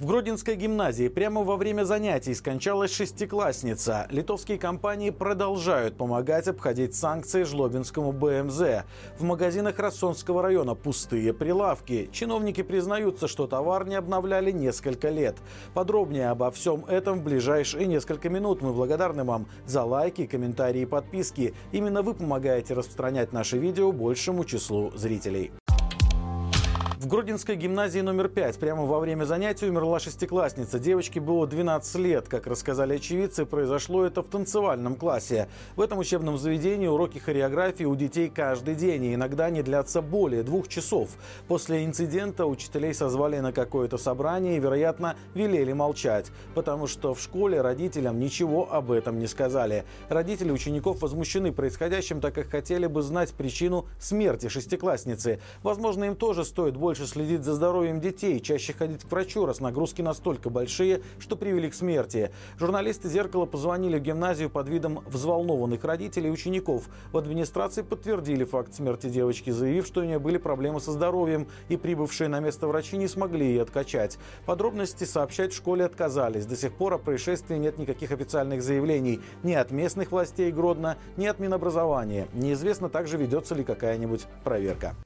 В Гродинской гимназии прямо во время занятий скончалась шестиклассница. Литовские компании продолжают помогать обходить санкции жлобинскому БМЗ. В магазинах Рассонского района пустые прилавки. Чиновники признаются, что товар не обновляли несколько лет. Подробнее обо всем этом в ближайшие несколько минут. Мы благодарны вам за лайки, комментарии и подписки. Именно вы помогаете распространять наши видео большему числу зрителей. В Гродинской гимназии номер 5 прямо во время занятий умерла шестиклассница. Девочке было 12 лет. Как рассказали очевидцы, произошло это в танцевальном классе. В этом учебном заведении уроки хореографии у детей каждый день, и иногда они длятся более двух часов. После инцидента учителей созвали на какое-то собрание и, вероятно, велели молчать, потому что в школе родителям ничего об этом не сказали. Родители учеников возмущены происходящим, так как хотели бы знать причину смерти шестиклассницы. Возможно, им тоже стоит больше больше следить за здоровьем детей, чаще ходить к врачу, раз нагрузки настолько большие, что привели к смерти. Журналисты «Зеркала» позвонили в гимназию под видом взволнованных родителей и учеников. В администрации подтвердили факт смерти девочки, заявив, что у нее были проблемы со здоровьем, и прибывшие на место врачи не смогли ее откачать. Подробности сообщать в школе отказались. До сих пор о происшествии нет никаких официальных заявлений ни от местных властей Гродно, ни от Минобразования. Неизвестно также, ведется ли какая-нибудь проверка.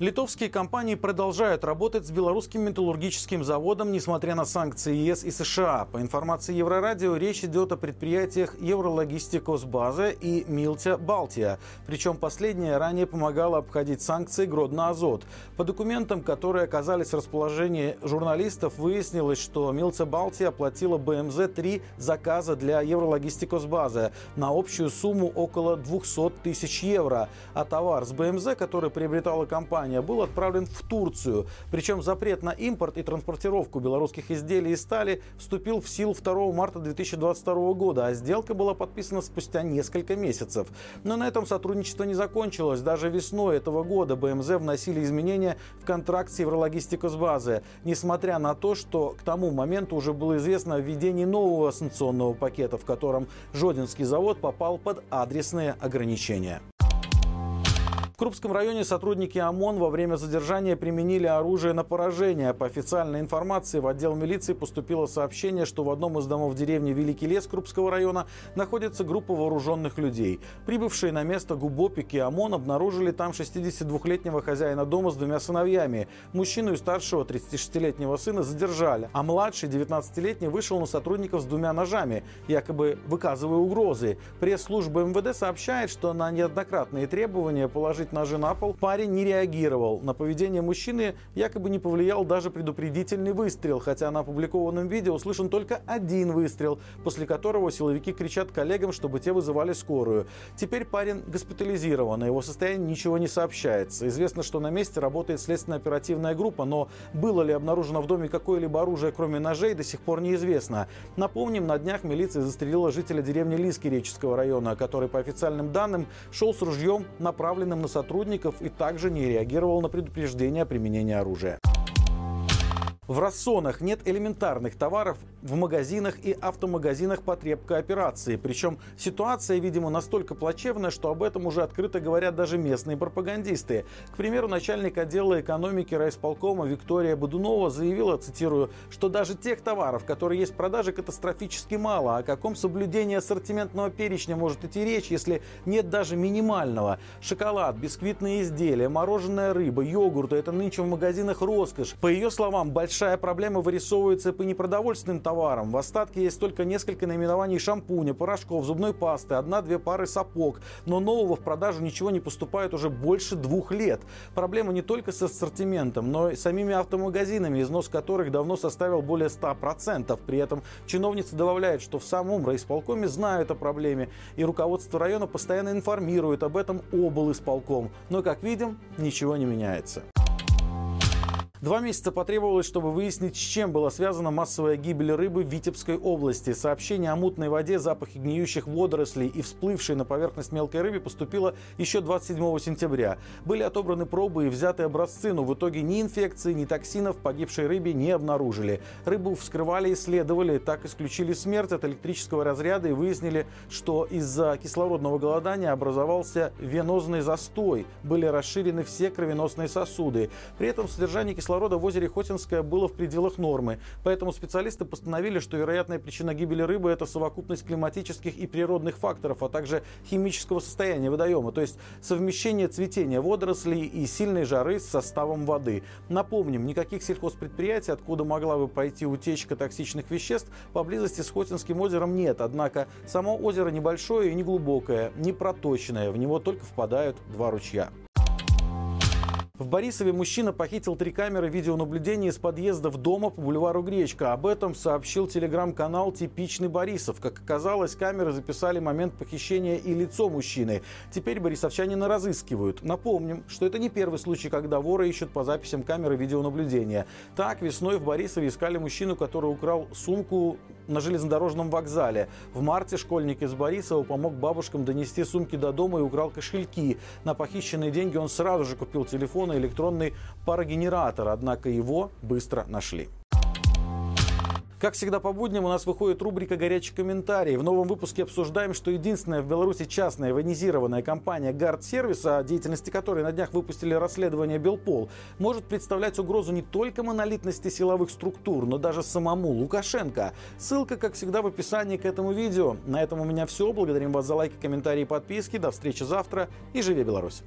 Литовские компании продолжают работать с белорусским металлургическим заводом, несмотря на санкции ЕС и США. По информации Еврорадио, речь идет о предприятиях Еврологистикос База и Милтя Балтия. Причем последняя ранее помогала обходить санкции Гродно Азот. По документам, которые оказались в расположении журналистов, выяснилось, что Милтя Балтия оплатила БМЗ три заказа для Еврологистикос База на общую сумму около 200 тысяч евро. А товар с БМЗ, который приобретала компания, Германия был отправлен в Турцию. Причем запрет на импорт и транспортировку белорусских изделий из стали вступил в силу 2 марта 2022 года, а сделка была подписана спустя несколько месяцев. Но на этом сотрудничество не закончилось. Даже весной этого года БМЗ вносили изменения в контракт с Еврологистикос базы, несмотря на то, что к тому моменту уже было известно о введении нового санкционного пакета, в котором Жодинский завод попал под адресные ограничения. Крупском районе сотрудники ОМОН во время задержания применили оружие на поражение. По официальной информации в отдел милиции поступило сообщение, что в одном из домов деревни Великий Лес Крупского района находится группа вооруженных людей. Прибывшие на место губопики ОМОН обнаружили там 62-летнего хозяина дома с двумя сыновьями. Мужчину и старшего 36-летнего сына задержали, а младший 19-летний вышел на сотрудников с двумя ножами, якобы выказывая угрозы. Пресс-служба МВД сообщает, что на неоднократные требования положить положить ножи на пол, парень не реагировал. На поведение мужчины якобы не повлиял даже предупредительный выстрел, хотя на опубликованном видео услышан только один выстрел, после которого силовики кричат коллегам, чтобы те вызывали скорую. Теперь парень госпитализирован, о его состоянии ничего не сообщается. Известно, что на месте работает следственно-оперативная группа, но было ли обнаружено в доме какое-либо оружие, кроме ножей, до сих пор неизвестно. Напомним, на днях милиция застрелила жителя деревни Лиски Реческого района, который, по официальным данным, шел с ружьем, направленным на сотрудников и также не реагировал на предупреждение о применении оружия. В рассонах нет элементарных товаров в магазинах и автомагазинах потребкооперации. Причем ситуация, видимо, настолько плачевная, что об этом уже открыто говорят даже местные пропагандисты. К примеру, начальник отдела экономики райисполкома Виктория Бодунова заявила, цитирую, что даже тех товаров, которые есть в продаже, катастрофически мало. О каком соблюдении ассортиментного перечня может идти речь, если нет даже минимального? Шоколад, бисквитные изделия, мороженая рыба, йогурты – это нынче в магазинах роскошь. По ее словам, большая проблема вырисовывается по непродовольственным товарам. В остатке есть только несколько наименований шампуня, порошков, зубной пасты, одна-две пары сапог. Но нового в продажу ничего не поступает уже больше двух лет. Проблема не только с ассортиментом, но и самими автомагазинами, износ которых давно составил более 100%. При этом чиновница добавляет, что в самом райисполкоме знают о проблеме, и руководство района постоянно информирует об этом обл. исполком. Но, как видим, ничего не меняется. Два месяца потребовалось, чтобы выяснить, с чем была связана массовая гибель рыбы в Витебской области. Сообщение о мутной воде, запахе гниющих водорослей и всплывшей на поверхность мелкой рыбы поступило еще 27 сентября. Были отобраны пробы и взяты образцы, но в итоге ни инфекции, ни токсинов погибшей рыбе не обнаружили. Рыбу вскрывали, исследовали, так исключили смерть от электрического разряда и выяснили, что из-за кислородного голодания образовался венозный застой. Были расширены все кровеносные сосуды. При этом содержание кислорода кислорода в озере Хотинское было в пределах нормы. Поэтому специалисты постановили, что вероятная причина гибели рыбы – это совокупность климатических и природных факторов, а также химического состояния водоема, то есть совмещение цветения водорослей и сильной жары с составом воды. Напомним, никаких сельхозпредприятий, откуда могла бы пойти утечка токсичных веществ, поблизости с Хотинским озером нет. Однако само озеро небольшое и неглубокое, не проточное, в него только впадают два ручья. В Борисове мужчина похитил три камеры видеонаблюдения из подъездов дома по бульвару Гречка. Об этом сообщил телеграм-канал «Типичный Борисов». Как оказалось, камеры записали момент похищения и лицо мужчины. Теперь борисовчанина разыскивают. Напомним, что это не первый случай, когда воры ищут по записям камеры видеонаблюдения. Так, весной в Борисове искали мужчину, который украл сумку на железнодорожном вокзале. В марте школьник из Борисова помог бабушкам донести сумки до дома и украл кошельки. На похищенные деньги он сразу же купил телефон на электронный парогенератор, однако его быстро нашли. Как всегда по будням у нас выходит рубрика «Горячий комментарий». В новом выпуске обсуждаем, что единственная в Беларуси частная военизированная компания «Гард Сервис», о деятельности которой на днях выпустили расследование «Белпол», может представлять угрозу не только монолитности силовых структур, но даже самому Лукашенко. Ссылка, как всегда, в описании к этому видео. На этом у меня все. Благодарим вас за лайки, комментарии и подписки. До встречи завтра и живи Беларусь!